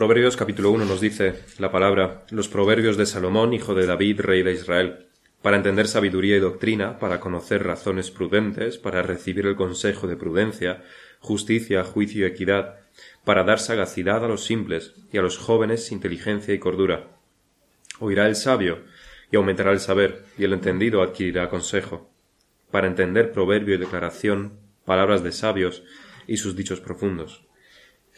Proverbios capítulo 1 nos dice la palabra, los proverbios de Salomón, hijo de David, rey de Israel, para entender sabiduría y doctrina, para conocer razones prudentes, para recibir el consejo de prudencia, justicia, juicio y equidad, para dar sagacidad a los simples y a los jóvenes inteligencia y cordura. Oirá el sabio y aumentará el saber, y el entendido adquirirá consejo, para entender proverbio y declaración, palabras de sabios y sus dichos profundos.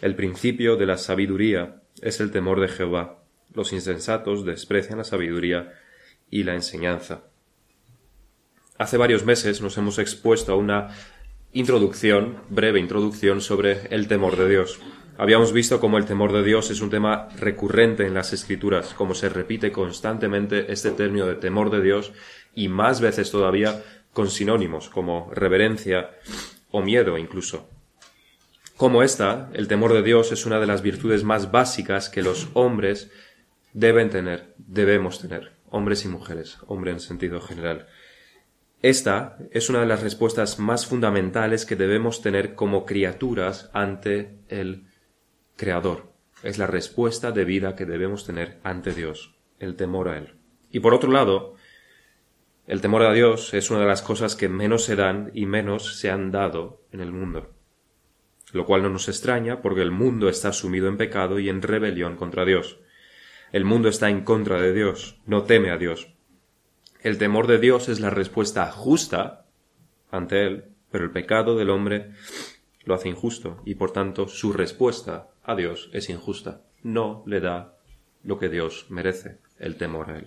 El principio de la sabiduría es el temor de Jehová. Los insensatos desprecian la sabiduría y la enseñanza. Hace varios meses nos hemos expuesto a una introducción, breve introducción sobre el temor de Dios. Habíamos visto cómo el temor de Dios es un tema recurrente en las escrituras, cómo se repite constantemente este término de temor de Dios y más veces todavía con sinónimos como reverencia o miedo incluso. Como esta, el temor de Dios es una de las virtudes más básicas que los hombres deben tener, debemos tener hombres y mujeres, hombre en sentido general. Esta es una de las respuestas más fundamentales que debemos tener como criaturas ante el Creador. Es la respuesta de vida que debemos tener ante Dios, el temor a Él. Y por otro lado, el temor a Dios es una de las cosas que menos se dan y menos se han dado en el mundo. Lo cual no nos extraña porque el mundo está sumido en pecado y en rebelión contra Dios. El mundo está en contra de Dios, no teme a Dios. El temor de Dios es la respuesta justa ante Él, pero el pecado del hombre lo hace injusto y por tanto su respuesta a Dios es injusta. No le da lo que Dios merece, el temor a Él.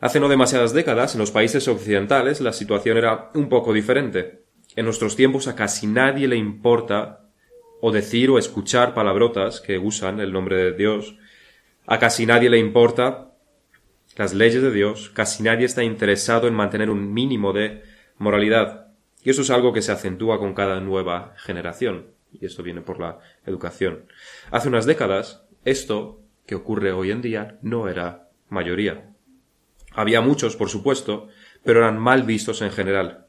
Hace no demasiadas décadas, en los países occidentales, la situación era un poco diferente. En nuestros tiempos a casi nadie le importa o decir o escuchar palabrotas que usan el nombre de Dios a casi nadie le importa las leyes de Dios, casi nadie está interesado en mantener un mínimo de moralidad. Y eso es algo que se acentúa con cada nueva generación. Y esto viene por la educación. Hace unas décadas, esto que ocurre hoy en día no era mayoría. Había muchos, por supuesto, pero eran mal vistos en general.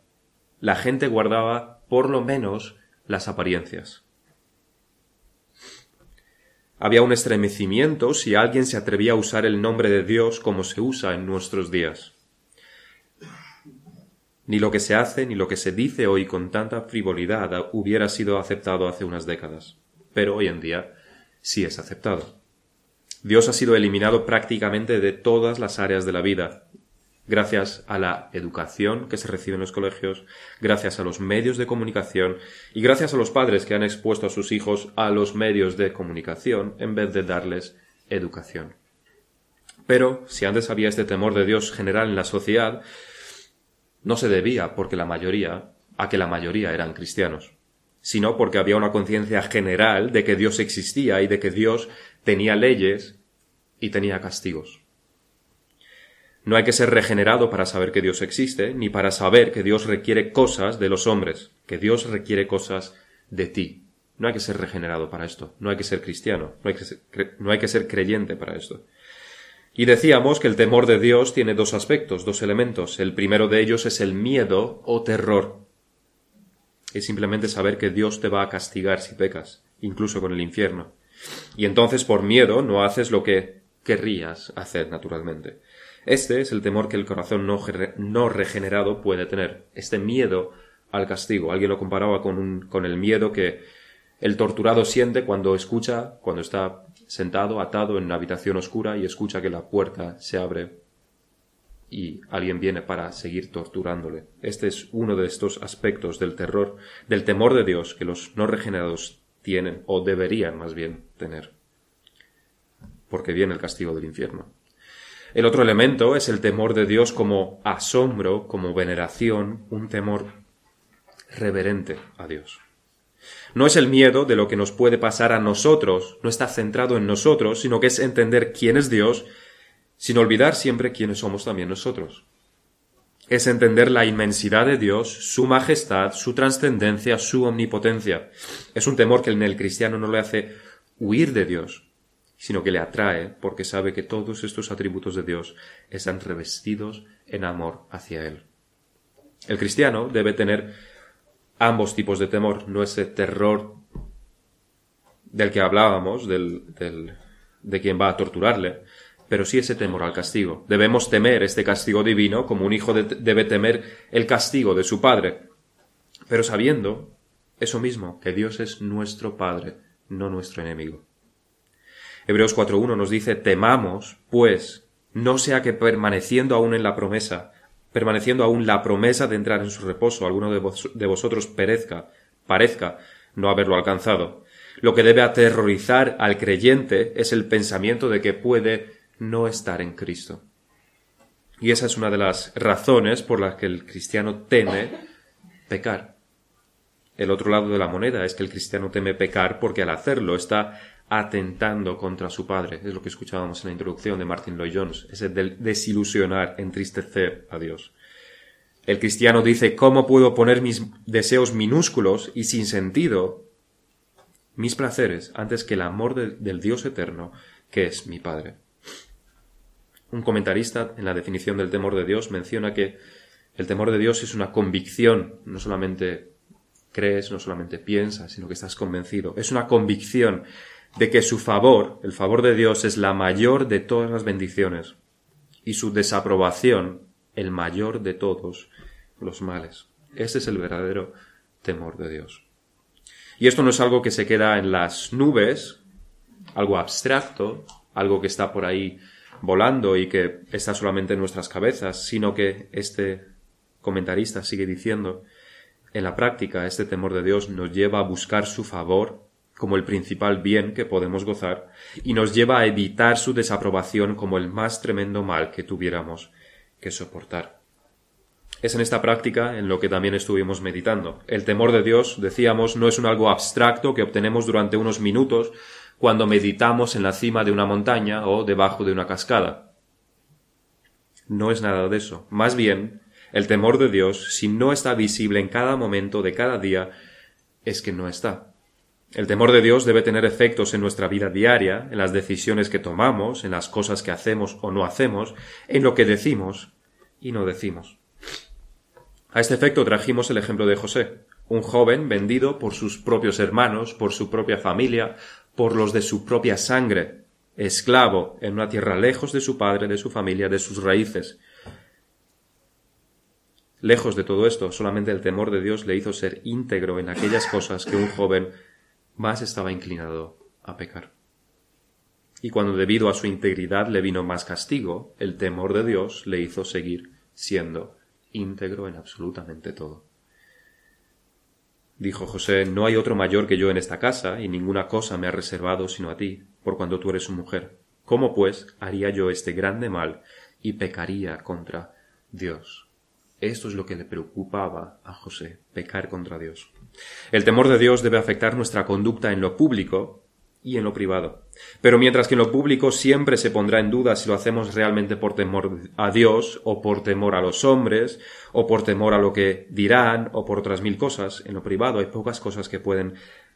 La gente guardaba, por lo menos, las apariencias. Había un estremecimiento si alguien se atrevía a usar el nombre de Dios como se usa en nuestros días. Ni lo que se hace ni lo que se dice hoy con tanta frivolidad hubiera sido aceptado hace unas décadas, pero hoy en día sí es aceptado. Dios ha sido eliminado prácticamente de todas las áreas de la vida, gracias a la educación que se recibe en los colegios, gracias a los medios de comunicación y gracias a los padres que han expuesto a sus hijos a los medios de comunicación en vez de darles educación. Pero si antes había este temor de Dios general en la sociedad, no se debía porque la mayoría a que la mayoría eran cristianos, sino porque había una conciencia general de que Dios existía y de que Dios tenía leyes y tenía castigos. No hay que ser regenerado para saber que Dios existe, ni para saber que Dios requiere cosas de los hombres, que Dios requiere cosas de ti. No hay que ser regenerado para esto, no hay que ser cristiano, no hay que ser, no hay que ser creyente para esto. Y decíamos que el temor de Dios tiene dos aspectos, dos elementos. El primero de ellos es el miedo o terror. Es simplemente saber que Dios te va a castigar si pecas, incluso con el infierno. Y entonces por miedo no haces lo que querrías hacer naturalmente. Este es el temor que el corazón no, regenerado puede tener, este miedo al castigo. Alguien lo comparaba con, con el miedo que el torturado siente cuando escucha, cuando está sentado, atado en una habitación oscura y escucha que la puerta se abre y alguien viene para seguir torturándole. Este es uno de estos aspectos del terror, del temor de Dios que los no regenerados tienen, o deberían más bien tener, porque viene el castigo del infierno. El otro elemento es el temor de Dios como asombro, como veneración, un temor reverente a Dios. No es el miedo de lo que nos puede pasar a nosotros, no está centrado en nosotros, sino que es entender quién es Dios, sin olvidar siempre quiénes somos también nosotros. Es entender la inmensidad de Dios, su majestad, su trascendencia, su omnipotencia. Es un temor que en el cristiano no le hace huir de Dios, sino que le atrae porque sabe que todos estos atributos de Dios están revestidos en amor hacia Él. El cristiano debe tener ambos tipos de temor, no ese terror del que hablábamos, del, del, de quien va a torturarle, pero sí ese temor al castigo. Debemos temer este castigo divino como un hijo debe temer el castigo de su padre, pero sabiendo eso mismo, que Dios es nuestro Padre, no nuestro enemigo. Hebreos 4.1 nos dice, temamos, pues, no sea que permaneciendo aún en la promesa, permaneciendo aún la promesa de entrar en su reposo, alguno de, de vosotros perezca, parezca no haberlo alcanzado. Lo que debe aterrorizar al creyente es el pensamiento de que puede no estar en Cristo. Y esa es una de las razones por las que el cristiano teme pecar. El otro lado de la moneda es que el cristiano teme pecar porque al hacerlo está atentando contra su padre. Es lo que escuchábamos en la introducción de Martin Lloyd Jones, ese del desilusionar, entristecer a Dios. El cristiano dice, ¿cómo puedo poner mis deseos minúsculos y sin sentido, mis placeres, antes que el amor del Dios eterno, que es mi Padre? Un comentarista, en la definición del temor de Dios, menciona que el temor de Dios es una convicción, no solamente crees, no solamente piensas, sino que estás convencido. Es una convicción de que su favor, el favor de Dios, es la mayor de todas las bendiciones y su desaprobación el mayor de todos los males. Ese es el verdadero temor de Dios. Y esto no es algo que se queda en las nubes, algo abstracto, algo que está por ahí volando y que está solamente en nuestras cabezas, sino que este comentarista sigue diciendo en la práctica, este temor de Dios nos lleva a buscar su favor como el principal bien que podemos gozar y nos lleva a evitar su desaprobación como el más tremendo mal que tuviéramos que soportar. Es en esta práctica en lo que también estuvimos meditando. El temor de Dios, decíamos, no es un algo abstracto que obtenemos durante unos minutos cuando meditamos en la cima de una montaña o debajo de una cascada. No es nada de eso. Más bien, el temor de Dios, si no está visible en cada momento de cada día, es que no está. El temor de Dios debe tener efectos en nuestra vida diaria, en las decisiones que tomamos, en las cosas que hacemos o no hacemos, en lo que decimos y no decimos. A este efecto trajimos el ejemplo de José, un joven vendido por sus propios hermanos, por su propia familia, por los de su propia sangre, esclavo en una tierra lejos de su padre, de su familia, de sus raíces, Lejos de todo esto, solamente el temor de Dios le hizo ser íntegro en aquellas cosas que un joven más estaba inclinado a pecar. Y cuando debido a su integridad le vino más castigo, el temor de Dios le hizo seguir siendo íntegro en absolutamente todo. Dijo José, no hay otro mayor que yo en esta casa, y ninguna cosa me ha reservado sino a ti, por cuando tú eres su mujer. ¿Cómo pues haría yo este grande mal y pecaría contra Dios? Esto es lo que le preocupaba a José, pecar contra Dios. El temor de Dios debe afectar nuestra conducta en lo público y en lo privado. Pero mientras que en lo público siempre se pondrá en duda si lo hacemos realmente por temor a Dios, o por temor a los hombres, o por temor a lo que dirán, o por otras mil cosas, en lo privado hay pocas cosas que pueden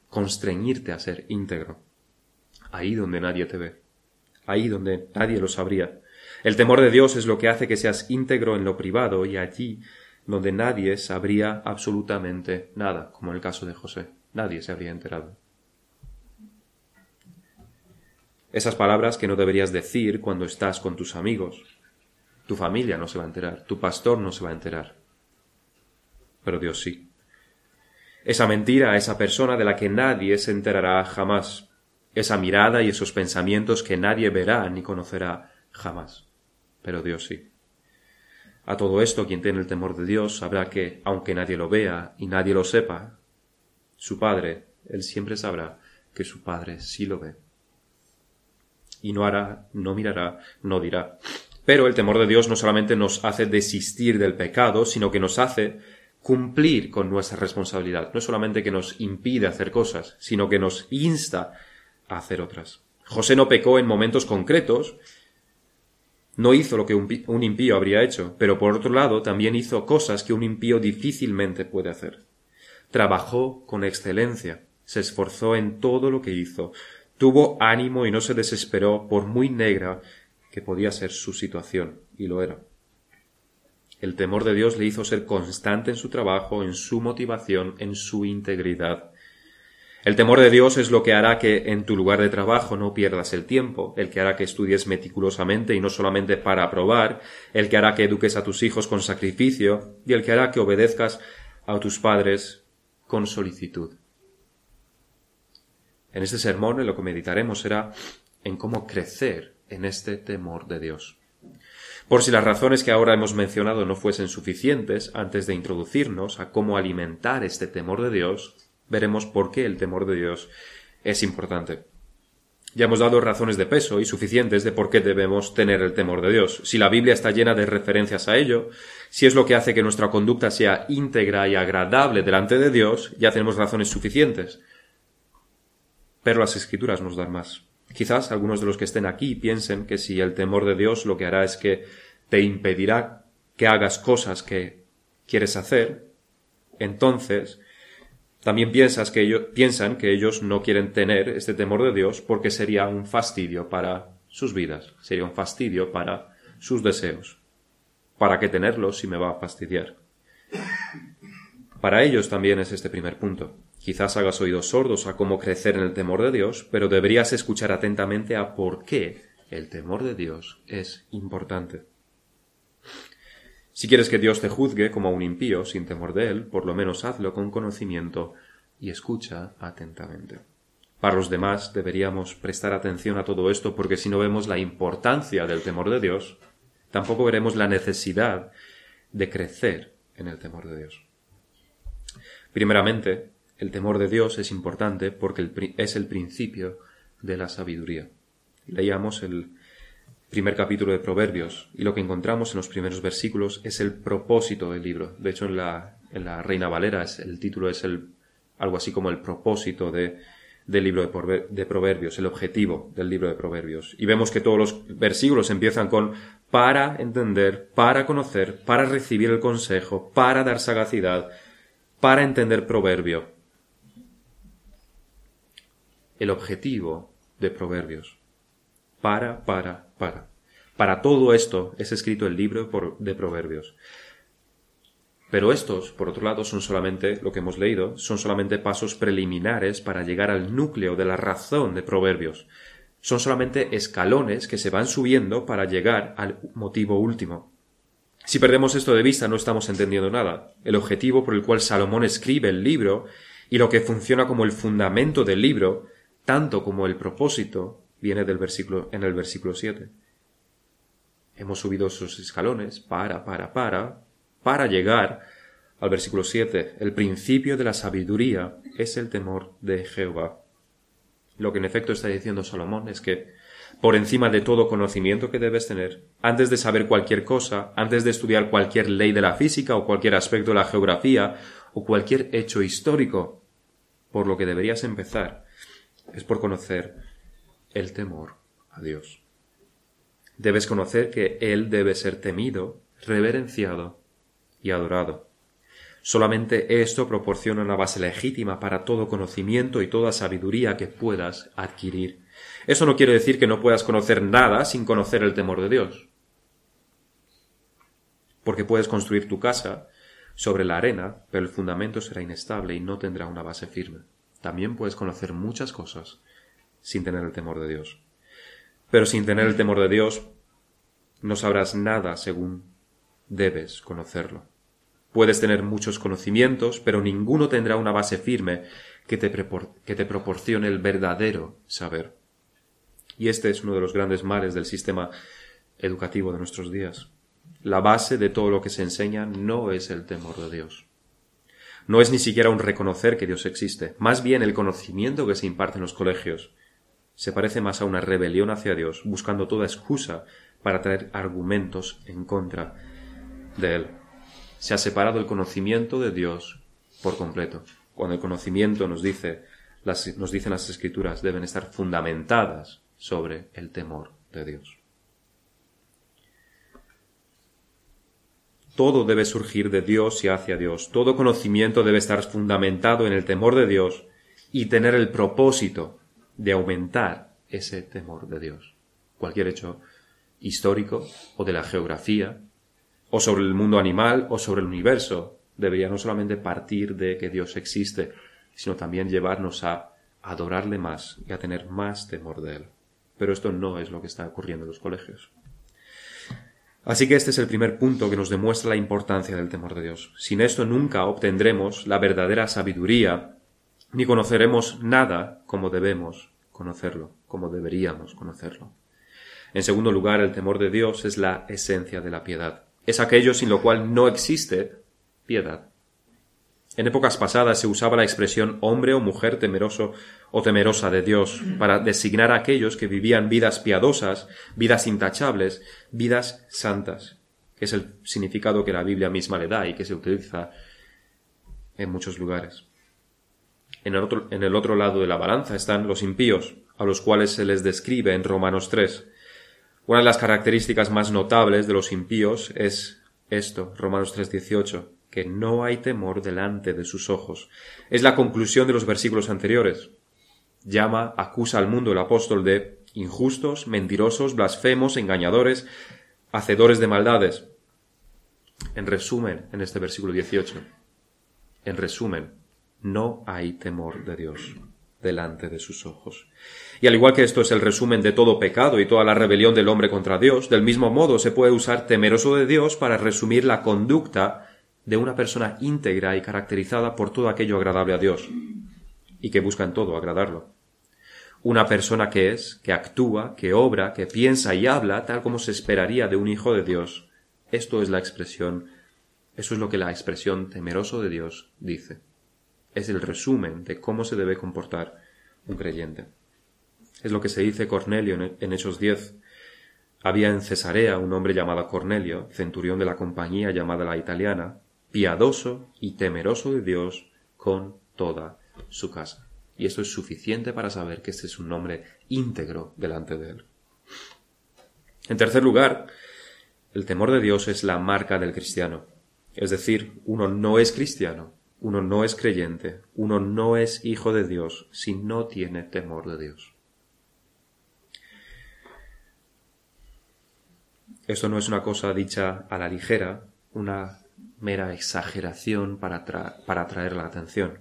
constreñirte a ser íntegro. Ahí donde nadie te ve. Ahí donde nadie lo sabría. El temor de Dios es lo que hace que seas íntegro en lo privado y allí donde nadie sabría absolutamente nada, como en el caso de José. Nadie se habría enterado. Esas palabras que no deberías decir cuando estás con tus amigos. Tu familia no se va a enterar, tu pastor no se va a enterar. Pero Dios sí. Esa mentira a esa persona de la que nadie se enterará jamás. Esa mirada y esos pensamientos que nadie verá ni conocerá jamás pero Dios sí. A todo esto, quien tiene el temor de Dios sabrá que, aunque nadie lo vea y nadie lo sepa, su Padre, él siempre sabrá que su Padre sí lo ve. Y no hará, no mirará, no dirá. Pero el temor de Dios no solamente nos hace desistir del pecado, sino que nos hace cumplir con nuestra responsabilidad. No solamente que nos impide hacer cosas, sino que nos insta a hacer otras. José no pecó en momentos concretos, no hizo lo que un impío habría hecho, pero por otro lado también hizo cosas que un impío difícilmente puede hacer. Trabajó con excelencia, se esforzó en todo lo que hizo, tuvo ánimo y no se desesperó por muy negra que podía ser su situación, y lo era. El temor de Dios le hizo ser constante en su trabajo, en su motivación, en su integridad. El temor de Dios es lo que hará que en tu lugar de trabajo no pierdas el tiempo, el que hará que estudies meticulosamente y no solamente para aprobar, el que hará que eduques a tus hijos con sacrificio y el que hará que obedezcas a tus padres con solicitud. En este sermón en lo que meditaremos será en cómo crecer en este temor de Dios. Por si las razones que ahora hemos mencionado no fuesen suficientes, antes de introducirnos a cómo alimentar este temor de Dios, veremos por qué el temor de Dios es importante. Ya hemos dado razones de peso y suficientes de por qué debemos tener el temor de Dios. Si la Biblia está llena de referencias a ello, si es lo que hace que nuestra conducta sea íntegra y agradable delante de Dios, ya tenemos razones suficientes. Pero las escrituras nos dan más. Quizás algunos de los que estén aquí piensen que si el temor de Dios lo que hará es que te impedirá que hagas cosas que quieres hacer, entonces también piensas que ellos, piensan que ellos no quieren tener este temor de Dios porque sería un fastidio para sus vidas, sería un fastidio para sus deseos. ¿Para qué tenerlo si me va a fastidiar? Para ellos también es este primer punto. Quizás hagas oídos sordos a cómo crecer en el temor de Dios, pero deberías escuchar atentamente a por qué el temor de Dios es importante. Si quieres que Dios te juzgue como a un impío sin temor de él, por lo menos hazlo con conocimiento y escucha atentamente. Para los demás deberíamos prestar atención a todo esto porque si no vemos la importancia del temor de Dios, tampoco veremos la necesidad de crecer en el temor de Dios. Primeramente, el temor de Dios es importante porque es el principio de la sabiduría. Leíamos el primer capítulo de Proverbios y lo que encontramos en los primeros versículos es el propósito del libro. De hecho, en la, en la Reina Valera el título es el, algo así como el propósito de, del libro de Proverbios, el objetivo del libro de Proverbios. Y vemos que todos los versículos empiezan con para entender, para conocer, para recibir el consejo, para dar sagacidad, para entender proverbio. El objetivo de Proverbios para, para, para. Para todo esto es escrito el libro de Proverbios. Pero estos, por otro lado, son solamente, lo que hemos leído, son solamente pasos preliminares para llegar al núcleo de la razón de Proverbios. Son solamente escalones que se van subiendo para llegar al motivo último. Si perdemos esto de vista no estamos entendiendo nada. El objetivo por el cual Salomón escribe el libro y lo que funciona como el fundamento del libro, tanto como el propósito, viene del versículo, en el versículo 7. Hemos subido esos escalones para, para, para, para llegar al versículo 7. El principio de la sabiduría es el temor de Jehová. Lo que en efecto está diciendo Salomón es que por encima de todo conocimiento que debes tener, antes de saber cualquier cosa, antes de estudiar cualquier ley de la física o cualquier aspecto de la geografía o cualquier hecho histórico, por lo que deberías empezar es por conocer el temor a Dios. Debes conocer que Él debe ser temido, reverenciado y adorado. Solamente esto proporciona una base legítima para todo conocimiento y toda sabiduría que puedas adquirir. Eso no quiere decir que no puedas conocer nada sin conocer el temor de Dios. Porque puedes construir tu casa sobre la arena, pero el fundamento será inestable y no tendrá una base firme. También puedes conocer muchas cosas sin tener el temor de Dios. Pero sin tener el temor de Dios no sabrás nada según debes conocerlo. Puedes tener muchos conocimientos, pero ninguno tendrá una base firme que te, que te proporcione el verdadero saber. Y este es uno de los grandes males del sistema educativo de nuestros días. La base de todo lo que se enseña no es el temor de Dios. No es ni siquiera un reconocer que Dios existe, más bien el conocimiento que se imparte en los colegios se parece más a una rebelión hacia Dios, buscando toda excusa para traer argumentos en contra de Él. Se ha separado el conocimiento de Dios por completo. Cuando el conocimiento nos dice, las, nos dicen las escrituras, deben estar fundamentadas sobre el temor de Dios. Todo debe surgir de Dios y hacia Dios. Todo conocimiento debe estar fundamentado en el temor de Dios y tener el propósito de aumentar ese temor de Dios. Cualquier hecho histórico o de la geografía o sobre el mundo animal o sobre el universo debería no solamente partir de que Dios existe, sino también llevarnos a adorarle más y a tener más temor de él. Pero esto no es lo que está ocurriendo en los colegios. Así que este es el primer punto que nos demuestra la importancia del temor de Dios. Sin esto nunca obtendremos la verdadera sabiduría, ni conoceremos nada como debemos conocerlo, como deberíamos conocerlo. En segundo lugar, el temor de Dios es la esencia de la piedad. Es aquello sin lo cual no existe piedad. En épocas pasadas se usaba la expresión hombre o mujer temeroso o temerosa de Dios para designar a aquellos que vivían vidas piadosas, vidas intachables, vidas santas, que es el significado que la Biblia misma le da y que se utiliza en muchos lugares. En el otro, en el otro lado de la balanza están los impíos, a los cuales se les describe en Romanos 3. Una de las características más notables de los impíos es esto, Romanos 3:18 que no hay temor delante de sus ojos. Es la conclusión de los versículos anteriores. Llama, acusa al mundo el apóstol de injustos, mentirosos, blasfemos, engañadores, hacedores de maldades. En resumen, en este versículo 18, en resumen, no hay temor de Dios delante de sus ojos. Y al igual que esto es el resumen de todo pecado y toda la rebelión del hombre contra Dios, del mismo modo se puede usar temeroso de Dios para resumir la conducta de una persona íntegra y caracterizada por todo aquello agradable a Dios y que busca en todo agradarlo. Una persona que es, que actúa, que obra, que piensa y habla tal como se esperaría de un hijo de Dios. Esto es la expresión, eso es lo que la expresión temeroso de Dios dice. Es el resumen de cómo se debe comportar un creyente. Es lo que se dice Cornelio en Hechos 10. Había en Cesarea un hombre llamado Cornelio, centurión de la compañía llamada la italiana, piadoso y temeroso de Dios con toda su casa. Y esto es suficiente para saber que este es un nombre íntegro delante de él. En tercer lugar, el temor de Dios es la marca del cristiano. Es decir, uno no es cristiano, uno no es creyente, uno no es hijo de Dios si no tiene temor de Dios. Esto no es una cosa dicha a la ligera, una mera exageración para, para atraer la atención.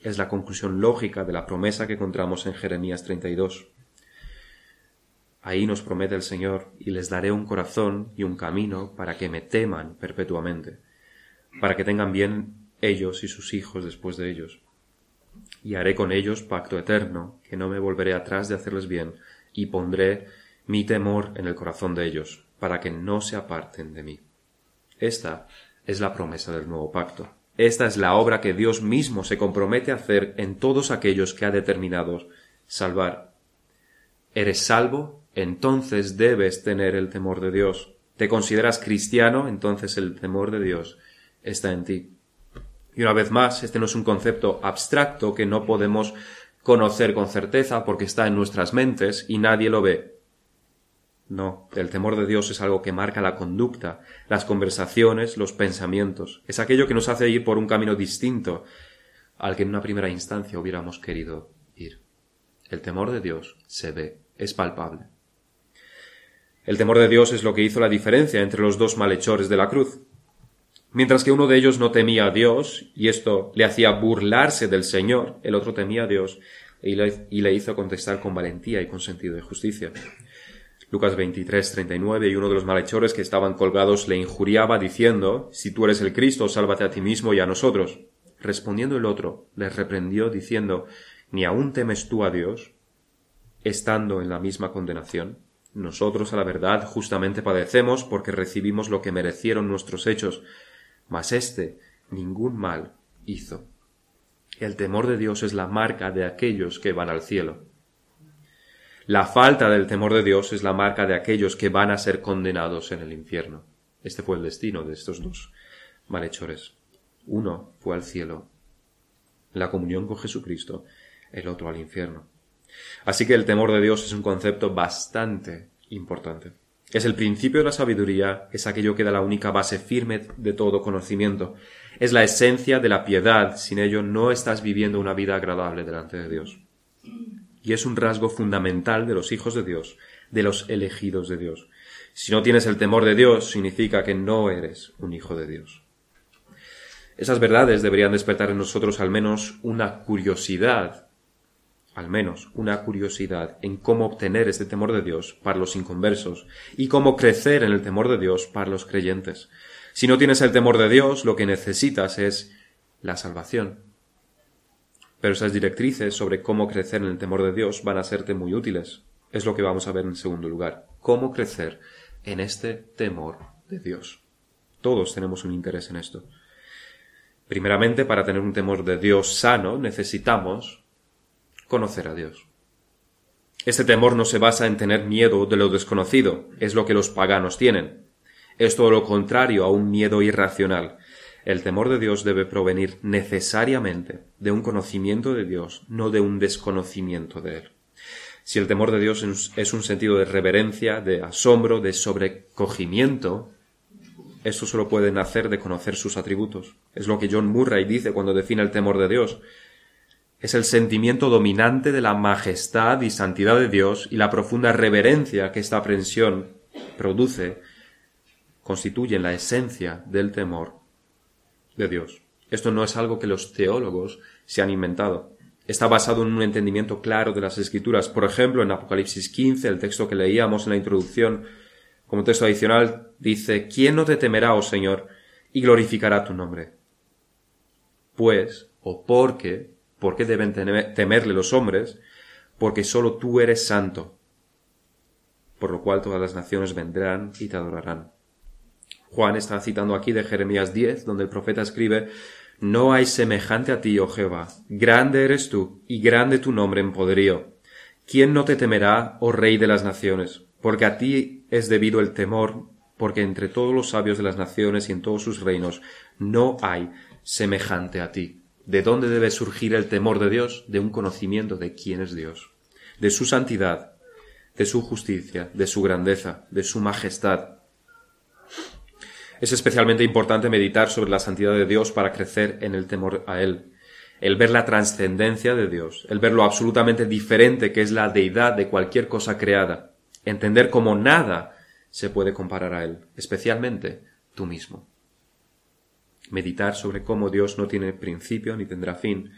Es la conclusión lógica de la promesa que encontramos en Jeremías 32. Ahí nos promete el Señor, y les daré un corazón y un camino para que me teman perpetuamente, para que tengan bien ellos y sus hijos después de ellos. Y haré con ellos pacto eterno, que no me volveré atrás de hacerles bien, y pondré mi temor en el corazón de ellos, para que no se aparten de mí. Esta es la promesa del nuevo pacto. Esta es la obra que Dios mismo se compromete a hacer en todos aquellos que ha determinado salvar. ¿Eres salvo? Entonces debes tener el temor de Dios. ¿Te consideras cristiano? Entonces el temor de Dios está en ti. Y una vez más, este no es un concepto abstracto que no podemos conocer con certeza porque está en nuestras mentes y nadie lo ve. No, el temor de Dios es algo que marca la conducta, las conversaciones, los pensamientos. Es aquello que nos hace ir por un camino distinto al que en una primera instancia hubiéramos querido ir. El temor de Dios se ve, es palpable. El temor de Dios es lo que hizo la diferencia entre los dos malhechores de la cruz. Mientras que uno de ellos no temía a Dios, y esto le hacía burlarse del Señor, el otro temía a Dios y le, hizo contestar con valentía y con sentido de justicia. Lucas 23, 39, y uno de los malhechores que estaban colgados le injuriaba diciendo, Si tú eres el Cristo, sálvate a ti mismo y a nosotros. Respondiendo el otro, le reprendió diciendo, ¿Ni aún temes tú a Dios, estando en la misma condenación? Nosotros a la verdad justamente padecemos porque recibimos lo que merecieron nuestros hechos, mas éste ningún mal hizo. El temor de Dios es la marca de aquellos que van al cielo. La falta del temor de Dios es la marca de aquellos que van a ser condenados en el infierno. Este fue el destino de estos dos malhechores. Uno fue al cielo, la comunión con Jesucristo, el otro al infierno. Así que el temor de Dios es un concepto bastante importante. Es el principio de la sabiduría, es aquello que da la única base firme de todo conocimiento. Es la esencia de la piedad. Sin ello no estás viviendo una vida agradable delante de Dios y es un rasgo fundamental de los hijos de Dios, de los elegidos de Dios. Si no tienes el temor de Dios, significa que no eres un hijo de Dios. Esas verdades deberían despertar en nosotros al menos una curiosidad al menos, una curiosidad en cómo obtener este temor de Dios para los inconversos y cómo crecer en el temor de Dios para los creyentes. Si no tienes el temor de Dios, lo que necesitas es la salvación. Pero esas directrices sobre cómo crecer en el temor de Dios van a serte muy útiles. Es lo que vamos a ver en segundo lugar. Cómo crecer en este temor de Dios. Todos tenemos un interés en esto. Primeramente, para tener un temor de Dios sano, necesitamos conocer a Dios. Este temor no se basa en tener miedo de lo desconocido, es lo que los paganos tienen. Es todo lo contrario a un miedo irracional. El temor de Dios debe provenir necesariamente de un conocimiento de Dios, no de un desconocimiento de Él. Si el temor de Dios es un sentido de reverencia, de asombro, de sobrecogimiento, esto solo puede nacer de conocer sus atributos. Es lo que John Murray dice cuando define el temor de Dios. Es el sentimiento dominante de la majestad y santidad de Dios y la profunda reverencia que esta aprensión produce constituyen la esencia del temor de Dios. Esto no es algo que los teólogos se han inventado. Está basado en un entendimiento claro de las escrituras. Por ejemplo, en Apocalipsis 15, el texto que leíamos en la introducción, como texto adicional, dice, ¿quién no te temerá, oh Señor, y glorificará tu nombre? Pues, o porque, ¿por qué deben temerle los hombres? Porque sólo tú eres santo, por lo cual todas las naciones vendrán y te adorarán. Juan está citando aquí de Jeremías 10, donde el profeta escribe, No hay semejante a ti, oh Jehová, grande eres tú, y grande tu nombre en poderío. ¿Quién no te temerá, oh Rey de las naciones? Porque a ti es debido el temor, porque entre todos los sabios de las naciones y en todos sus reinos no hay semejante a ti. ¿De dónde debe surgir el temor de Dios? De un conocimiento de quién es Dios, de su santidad, de su justicia, de su grandeza, de su majestad, es especialmente importante meditar sobre la santidad de Dios para crecer en el temor a Él. El ver la trascendencia de Dios, el ver lo absolutamente diferente que es la deidad de cualquier cosa creada, entender cómo nada se puede comparar a Él, especialmente tú mismo. Meditar sobre cómo Dios no tiene principio ni tendrá fin,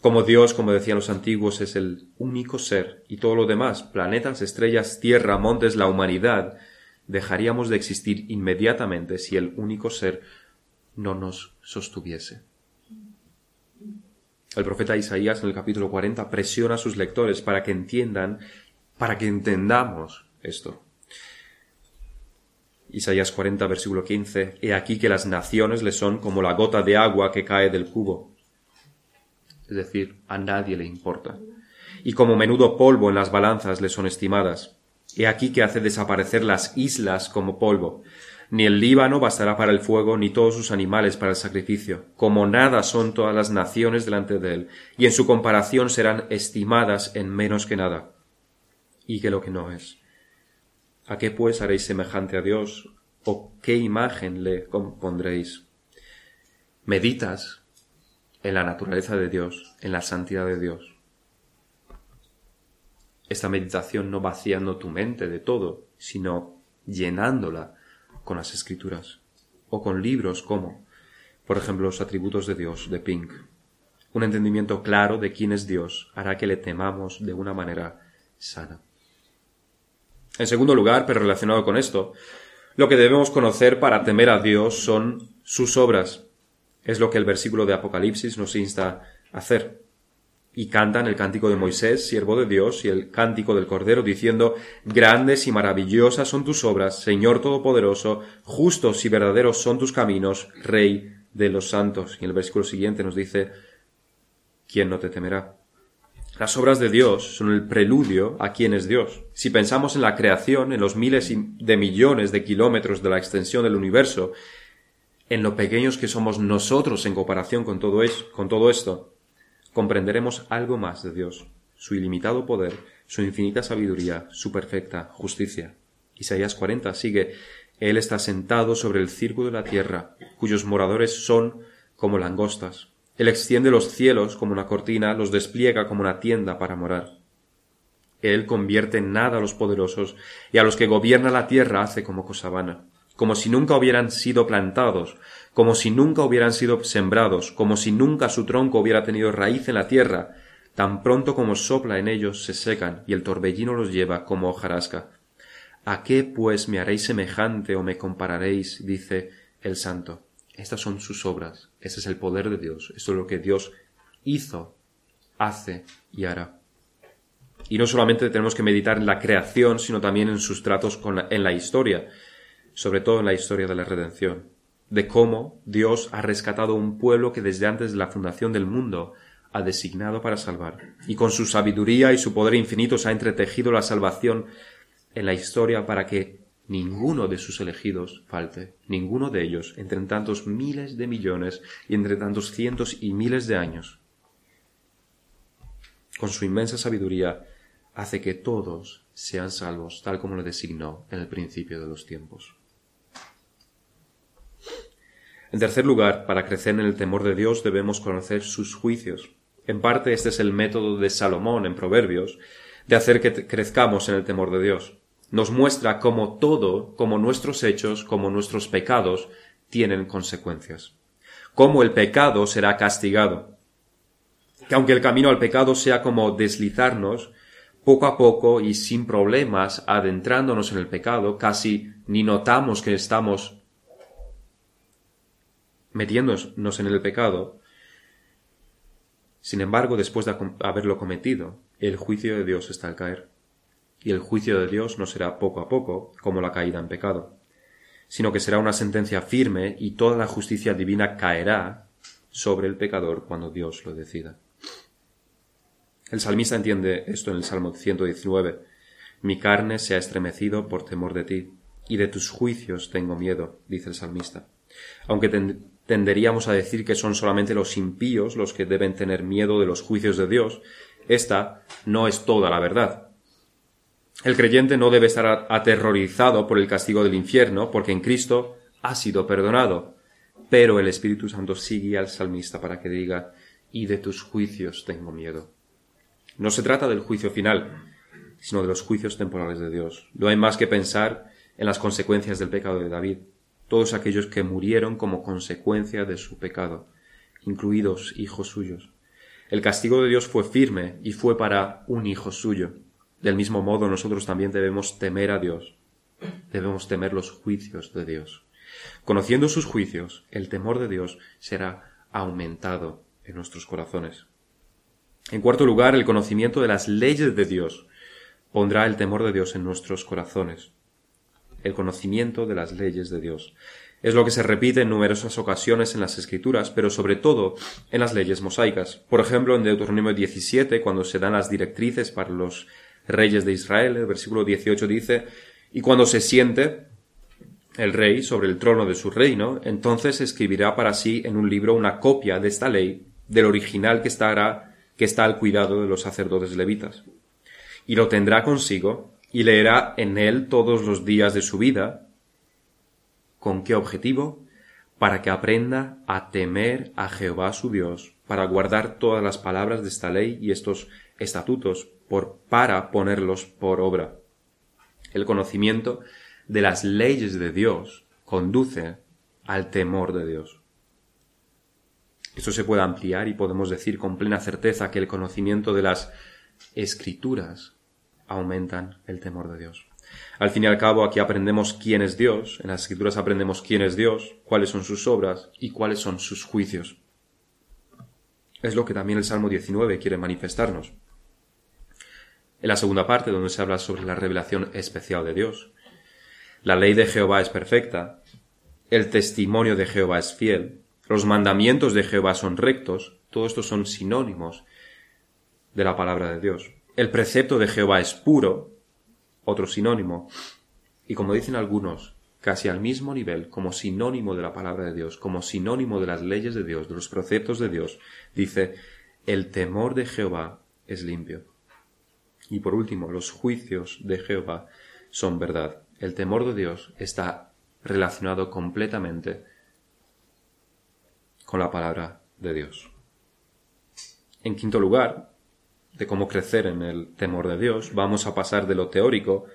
como Dios, como decían los antiguos, es el único ser y todo lo demás, planetas, estrellas, tierra, montes, la humanidad, dejaríamos de existir inmediatamente si el único ser no nos sostuviese. El profeta Isaías en el capítulo 40 presiona a sus lectores para que entiendan, para que entendamos esto. Isaías 40, versículo 15, He aquí que las naciones le son como la gota de agua que cae del cubo. Es decir, a nadie le importa. Y como menudo polvo en las balanzas le son estimadas. He aquí que hace desaparecer las islas como polvo. Ni el Líbano bastará para el fuego, ni todos sus animales para el sacrificio. Como nada son todas las naciones delante de él, y en su comparación serán estimadas en menos que nada. Y que lo que no es. ¿A qué pues haréis semejante a Dios? ¿O qué imagen le compondréis? Meditas en la naturaleza de Dios, en la santidad de Dios esta meditación no vaciando tu mente de todo, sino llenándola con las escrituras o con libros como, por ejemplo, los atributos de Dios de Pink. Un entendimiento claro de quién es Dios hará que le temamos de una manera sana. En segundo lugar, pero relacionado con esto, lo que debemos conocer para temer a Dios son sus obras. Es lo que el versículo de Apocalipsis nos insta a hacer y cantan el cántico de Moisés, siervo de Dios, y el cántico del Cordero, diciendo Grandes y maravillosas son tus obras, Señor Todopoderoso, justos y verdaderos son tus caminos, Rey de los santos. Y el versículo siguiente nos dice ¿Quién no te temerá? Las obras de Dios son el preludio a quién es Dios. Si pensamos en la creación, en los miles de millones de kilómetros de la extensión del universo, en lo pequeños que somos nosotros en comparación con todo, con todo esto, comprenderemos algo más de Dios, su ilimitado poder, su infinita sabiduría, su perfecta justicia. Isaías 40 sigue, Él está sentado sobre el circo de la tierra, cuyos moradores son como langostas. Él extiende los cielos como una cortina, los despliega como una tienda para morar. Él convierte en nada a los poderosos, y a los que gobierna la tierra hace como cosa vana como si nunca hubieran sido plantados, como si nunca hubieran sido sembrados, como si nunca su tronco hubiera tenido raíz en la tierra, Tan pronto como sopla en ellos se secan, y el torbellino los lleva como hojarasca. ¿A qué pues me haréis semejante o me compararéis? dice el santo. Estas son sus obras, ese es el poder de Dios, esto es lo que Dios hizo, hace y hará. Y no solamente tenemos que meditar en la creación, sino también en sus tratos con en la historia, sobre todo en la historia de la redención, de cómo Dios ha rescatado un pueblo que desde antes de la fundación del mundo ha designado para salvar, y con su sabiduría y su poder infinitos ha entretejido la salvación en la historia para que ninguno de sus elegidos falte, ninguno de ellos, entre tantos miles de millones y entre tantos cientos y miles de años. Con su inmensa sabiduría hace que todos sean salvos, tal como lo designó en el principio de los tiempos. En tercer lugar, para crecer en el temor de Dios debemos conocer sus juicios. En parte este es el método de Salomón en Proverbios, de hacer que crezcamos en el temor de Dios. Nos muestra cómo todo, como nuestros hechos, como nuestros pecados, tienen consecuencias. Cómo el pecado será castigado. Que aunque el camino al pecado sea como deslizarnos, poco a poco y sin problemas, adentrándonos en el pecado, casi ni notamos que estamos metiéndonos en el pecado, sin embargo, después de haberlo cometido, el juicio de Dios está al caer. Y el juicio de Dios no será poco a poco, como la caída en pecado, sino que será una sentencia firme y toda la justicia divina caerá sobre el pecador cuando Dios lo decida. El salmista entiende esto en el Salmo 119. Mi carne se ha estremecido por temor de ti, y de tus juicios tengo miedo, dice el salmista. Aunque tenderíamos a decir que son solamente los impíos los que deben tener miedo de los juicios de Dios, esta no es toda la verdad. El creyente no debe estar aterrorizado por el castigo del infierno, porque en Cristo ha sido perdonado. Pero el Espíritu Santo sigue al salmista para que diga, y de tus juicios tengo miedo. No se trata del juicio final, sino de los juicios temporales de Dios. No hay más que pensar en las consecuencias del pecado de David todos aquellos que murieron como consecuencia de su pecado, incluidos hijos suyos. El castigo de Dios fue firme y fue para un hijo suyo. Del mismo modo nosotros también debemos temer a Dios. Debemos temer los juicios de Dios. Conociendo sus juicios, el temor de Dios será aumentado en nuestros corazones. En cuarto lugar, el conocimiento de las leyes de Dios pondrá el temor de Dios en nuestros corazones el conocimiento de las leyes de Dios. Es lo que se repite en numerosas ocasiones en las Escrituras, pero sobre todo en las leyes mosaicas. Por ejemplo, en Deuteronomio 17, cuando se dan las directrices para los reyes de Israel, el versículo 18 dice, y cuando se siente el rey sobre el trono de su reino, entonces escribirá para sí en un libro una copia de esta ley, del original que estará, que está al cuidado de los sacerdotes levitas. Y lo tendrá consigo y leerá en él todos los días de su vida. ¿Con qué objetivo? Para que aprenda a temer a Jehová su Dios, para guardar todas las palabras de esta ley y estos estatutos, por, para ponerlos por obra. El conocimiento de las leyes de Dios conduce al temor de Dios. Esto se puede ampliar y podemos decir con plena certeza que el conocimiento de las escrituras aumentan el temor de Dios. Al fin y al cabo, aquí aprendemos quién es Dios, en las escrituras aprendemos quién es Dios, cuáles son sus obras y cuáles son sus juicios. Es lo que también el Salmo 19 quiere manifestarnos. En la segunda parte, donde se habla sobre la revelación especial de Dios, la ley de Jehová es perfecta, el testimonio de Jehová es fiel, los mandamientos de Jehová son rectos, todo esto son sinónimos de la palabra de Dios. El precepto de Jehová es puro, otro sinónimo, y como dicen algunos, casi al mismo nivel, como sinónimo de la palabra de Dios, como sinónimo de las leyes de Dios, de los preceptos de Dios, dice, el temor de Jehová es limpio. Y por último, los juicios de Jehová son verdad. El temor de Dios está relacionado completamente con la palabra de Dios. En quinto lugar, de cómo crecer en el temor de Dios, vamos a pasar de lo teórico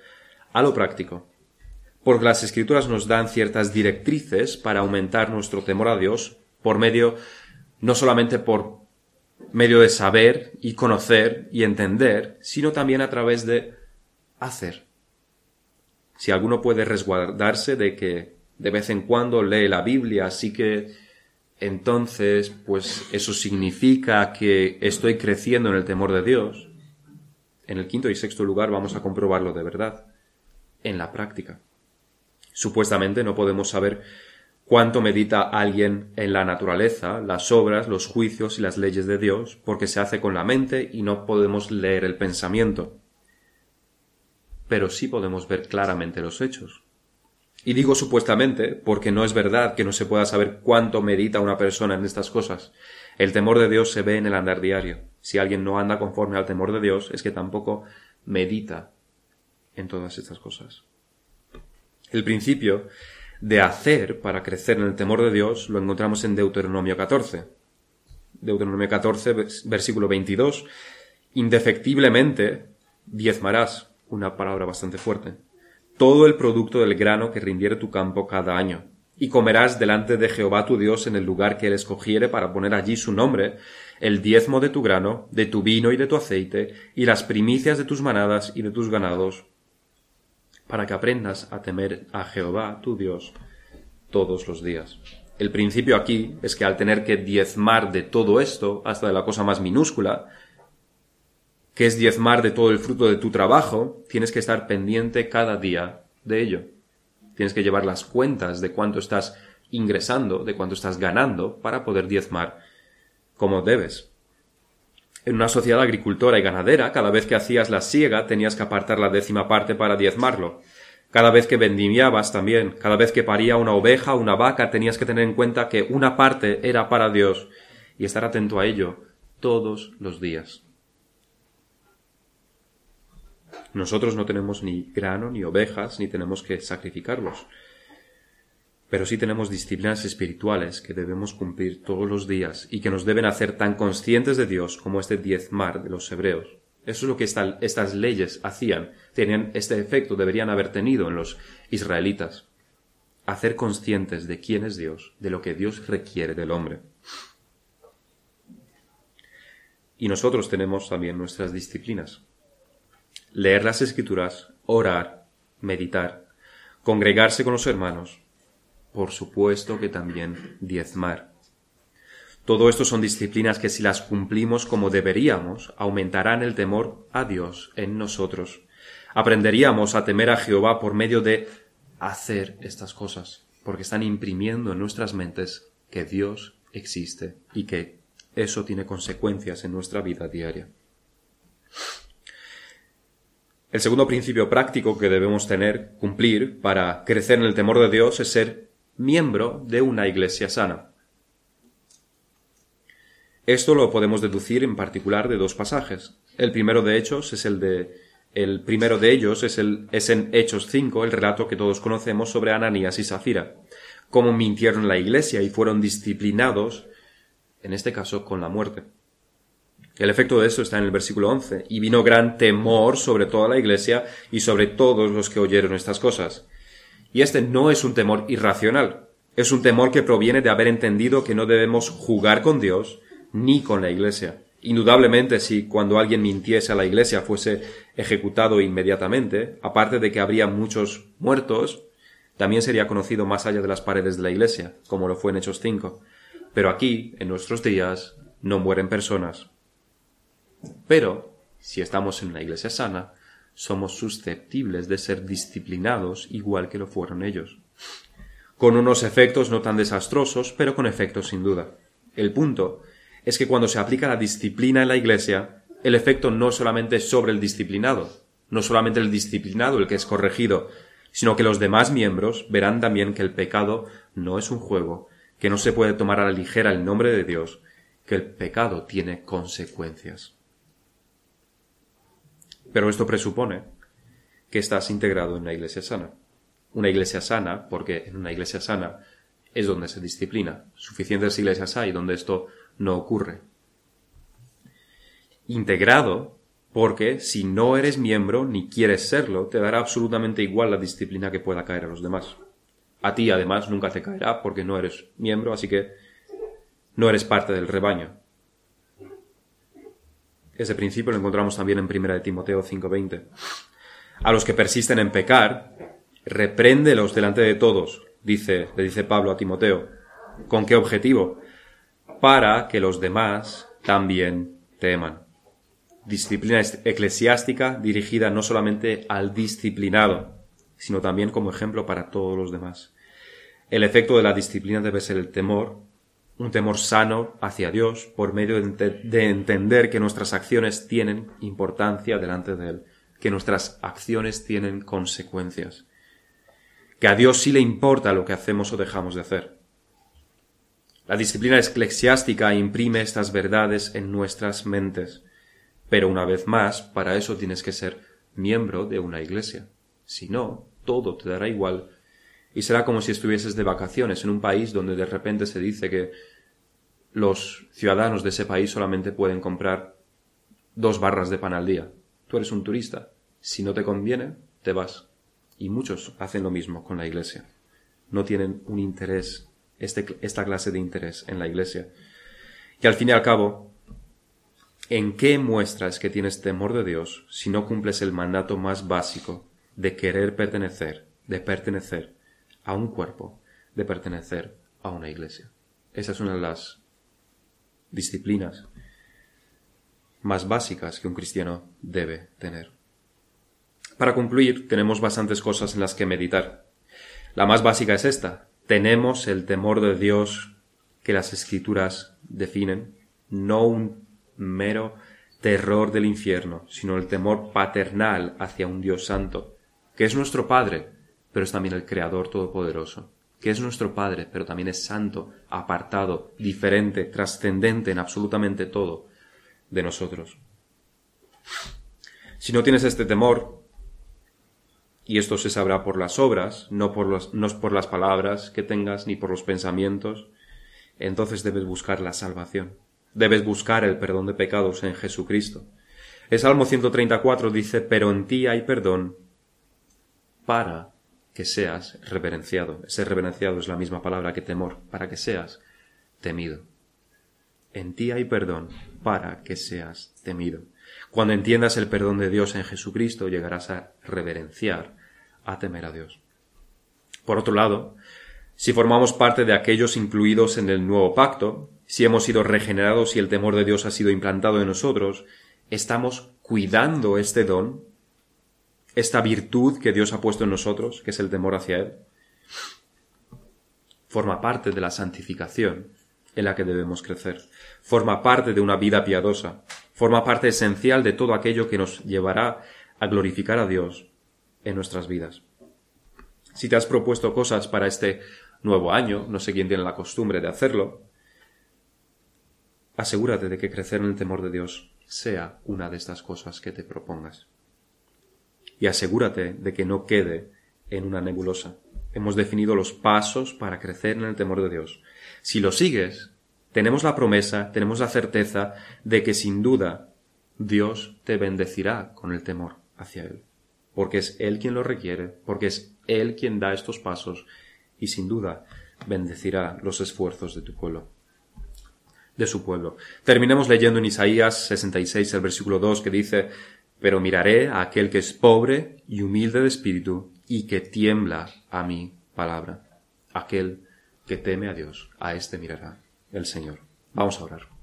a lo práctico. Porque las escrituras nos dan ciertas directrices para aumentar nuestro temor a Dios por medio, no solamente por medio de saber y conocer y entender, sino también a través de hacer. Si alguno puede resguardarse de que de vez en cuando lee la Biblia, así que entonces, pues eso significa que estoy creciendo en el temor de Dios. En el quinto y sexto lugar vamos a comprobarlo de verdad, en la práctica. Supuestamente no podemos saber cuánto medita alguien en la naturaleza, las obras, los juicios y las leyes de Dios, porque se hace con la mente y no podemos leer el pensamiento. Pero sí podemos ver claramente los hechos. Y digo supuestamente porque no es verdad que no se pueda saber cuánto medita una persona en estas cosas. El temor de Dios se ve en el andar diario. Si alguien no anda conforme al temor de Dios, es que tampoco medita en todas estas cosas. El principio de hacer para crecer en el temor de Dios lo encontramos en Deuteronomio 14. Deuteronomio 14, versículo 22. Indefectiblemente diezmarás, una palabra bastante fuerte todo el producto del grano que rindiere tu campo cada año, y comerás delante de Jehová tu Dios en el lugar que él escogiere para poner allí su nombre, el diezmo de tu grano, de tu vino y de tu aceite, y las primicias de tus manadas y de tus ganados, para que aprendas a temer a Jehová tu Dios todos los días. El principio aquí es que al tener que diezmar de todo esto, hasta de la cosa más minúscula, que es diezmar de todo el fruto de tu trabajo, tienes que estar pendiente cada día de ello. Tienes que llevar las cuentas de cuánto estás ingresando, de cuánto estás ganando, para poder diezmar como debes. En una sociedad agricultora y ganadera, cada vez que hacías la siega tenías que apartar la décima parte para diezmarlo. Cada vez que vendimiabas también, cada vez que paría una oveja o una vaca tenías que tener en cuenta que una parte era para Dios y estar atento a ello todos los días. Nosotros no tenemos ni grano, ni ovejas, ni tenemos que sacrificarlos. Pero sí tenemos disciplinas espirituales que debemos cumplir todos los días y que nos deben hacer tan conscientes de Dios como este diezmar de los hebreos. Eso es lo que estas leyes hacían, tenían este efecto, deberían haber tenido en los israelitas. Hacer conscientes de quién es Dios, de lo que Dios requiere del hombre. Y nosotros tenemos también nuestras disciplinas leer las escrituras, orar, meditar, congregarse con los hermanos, por supuesto que también diezmar. Todo esto son disciplinas que si las cumplimos como deberíamos, aumentarán el temor a Dios en nosotros. Aprenderíamos a temer a Jehová por medio de hacer estas cosas, porque están imprimiendo en nuestras mentes que Dios existe y que eso tiene consecuencias en nuestra vida diaria. El segundo principio práctico que debemos tener, cumplir, para crecer en el temor de Dios es ser miembro de una iglesia sana. Esto lo podemos deducir en particular de dos pasajes. El primero de Hechos es el de el primero de ellos es, el, es en Hechos 5, el relato que todos conocemos sobre Ananías y Zafira, cómo mintieron la iglesia y fueron disciplinados, en este caso con la muerte. El efecto de eso está en el versículo 11. Y vino gran temor sobre toda la iglesia y sobre todos los que oyeron estas cosas. Y este no es un temor irracional. Es un temor que proviene de haber entendido que no debemos jugar con Dios ni con la iglesia. Indudablemente, si cuando alguien mintiese a la iglesia fuese ejecutado inmediatamente, aparte de que habría muchos muertos, también sería conocido más allá de las paredes de la iglesia, como lo fue en Hechos 5. Pero aquí, en nuestros días, no mueren personas, pero, si estamos en una iglesia sana, somos susceptibles de ser disciplinados igual que lo fueron ellos. Con unos efectos no tan desastrosos, pero con efectos sin duda. El punto es que cuando se aplica la disciplina en la iglesia, el efecto no solamente es sobre el disciplinado, no solamente el disciplinado el que es corregido, sino que los demás miembros verán también que el pecado no es un juego, que no se puede tomar a la ligera el nombre de Dios, que el pecado tiene consecuencias. Pero esto presupone que estás integrado en una iglesia sana. Una iglesia sana, porque en una iglesia sana es donde se disciplina. Suficientes iglesias hay donde esto no ocurre. Integrado, porque si no eres miembro ni quieres serlo, te dará absolutamente igual la disciplina que pueda caer a los demás. A ti, además, nunca te caerá porque no eres miembro, así que no eres parte del rebaño. Ese principio lo encontramos también en 1 de Timoteo 5:20. A los que persisten en pecar, repréndelos delante de todos, dice, le dice Pablo a Timoteo. ¿Con qué objetivo? Para que los demás también teman. Disciplina eclesiástica dirigida no solamente al disciplinado, sino también como ejemplo para todos los demás. El efecto de la disciplina debe ser el temor, un temor sano hacia Dios por medio de, entender que nuestras acciones tienen importancia delante de Él, que nuestras acciones tienen consecuencias, que a Dios sí le importa lo que hacemos o dejamos de hacer. La disciplina eclesiástica imprime estas verdades en nuestras mentes, pero una vez más, para eso tienes que ser miembro de una iglesia. Si no, todo te dará igual y será como si estuvieses de vacaciones en un país donde de repente se dice que los ciudadanos de ese país solamente pueden comprar dos barras de pan al día. Tú eres un turista. Si no te conviene, te vas. Y muchos hacen lo mismo con la iglesia. No tienen un interés, este, esta clase de interés en la iglesia. Y al fin y al cabo, ¿en qué muestras que tienes temor de Dios si no cumples el mandato más básico de querer pertenecer, de pertenecer a un cuerpo, de pertenecer a una iglesia. Esa es una de las disciplinas más básicas que un cristiano debe tener. Para concluir, tenemos bastantes cosas en las que meditar. La más básica es esta. Tenemos el temor de Dios que las escrituras definen, no un mero terror del infierno, sino el temor paternal hacia un Dios santo, que es nuestro Padre, pero es también el Creador Todopoderoso, que es nuestro Padre, pero también es santo, apartado, diferente, trascendente en absolutamente todo de nosotros. Si no tienes este temor, y esto se sabrá por las obras, no por, los, no por las palabras que tengas ni por los pensamientos, entonces debes buscar la salvación. Debes buscar el perdón de pecados en Jesucristo. El Salmo 134 dice, pero en ti hay perdón para que seas reverenciado. Ser reverenciado es la misma palabra que temor, para que seas temido. En ti hay perdón para que seas temido. Cuando entiendas el perdón de Dios en Jesucristo, llegarás a reverenciar, a temer a Dios. Por otro lado, si formamos parte de aquellos incluidos en el nuevo pacto, si hemos sido regenerados y el temor de Dios ha sido implantado en nosotros, estamos cuidando este don esta virtud que Dios ha puesto en nosotros, que es el temor hacia Él, forma parte de la santificación en la que debemos crecer, forma parte de una vida piadosa, forma parte esencial de todo aquello que nos llevará a glorificar a Dios en nuestras vidas. Si te has propuesto cosas para este nuevo año, no sé quién tiene la costumbre de hacerlo, asegúrate de que crecer en el temor de Dios sea una de estas cosas que te propongas y asegúrate de que no quede en una nebulosa. Hemos definido los pasos para crecer en el temor de Dios. Si lo sigues, tenemos la promesa, tenemos la certeza de que sin duda Dios te bendecirá con el temor hacia Él, porque es Él quien lo requiere, porque es Él quien da estos pasos y sin duda bendecirá los esfuerzos de tu pueblo de su pueblo. Terminemos leyendo en Isaías 66 el versículo 2 que dice pero miraré a aquel que es pobre y humilde de espíritu y que tiembla a mi palabra. Aquel que teme a Dios, a éste mirará el Señor. Vamos a orar.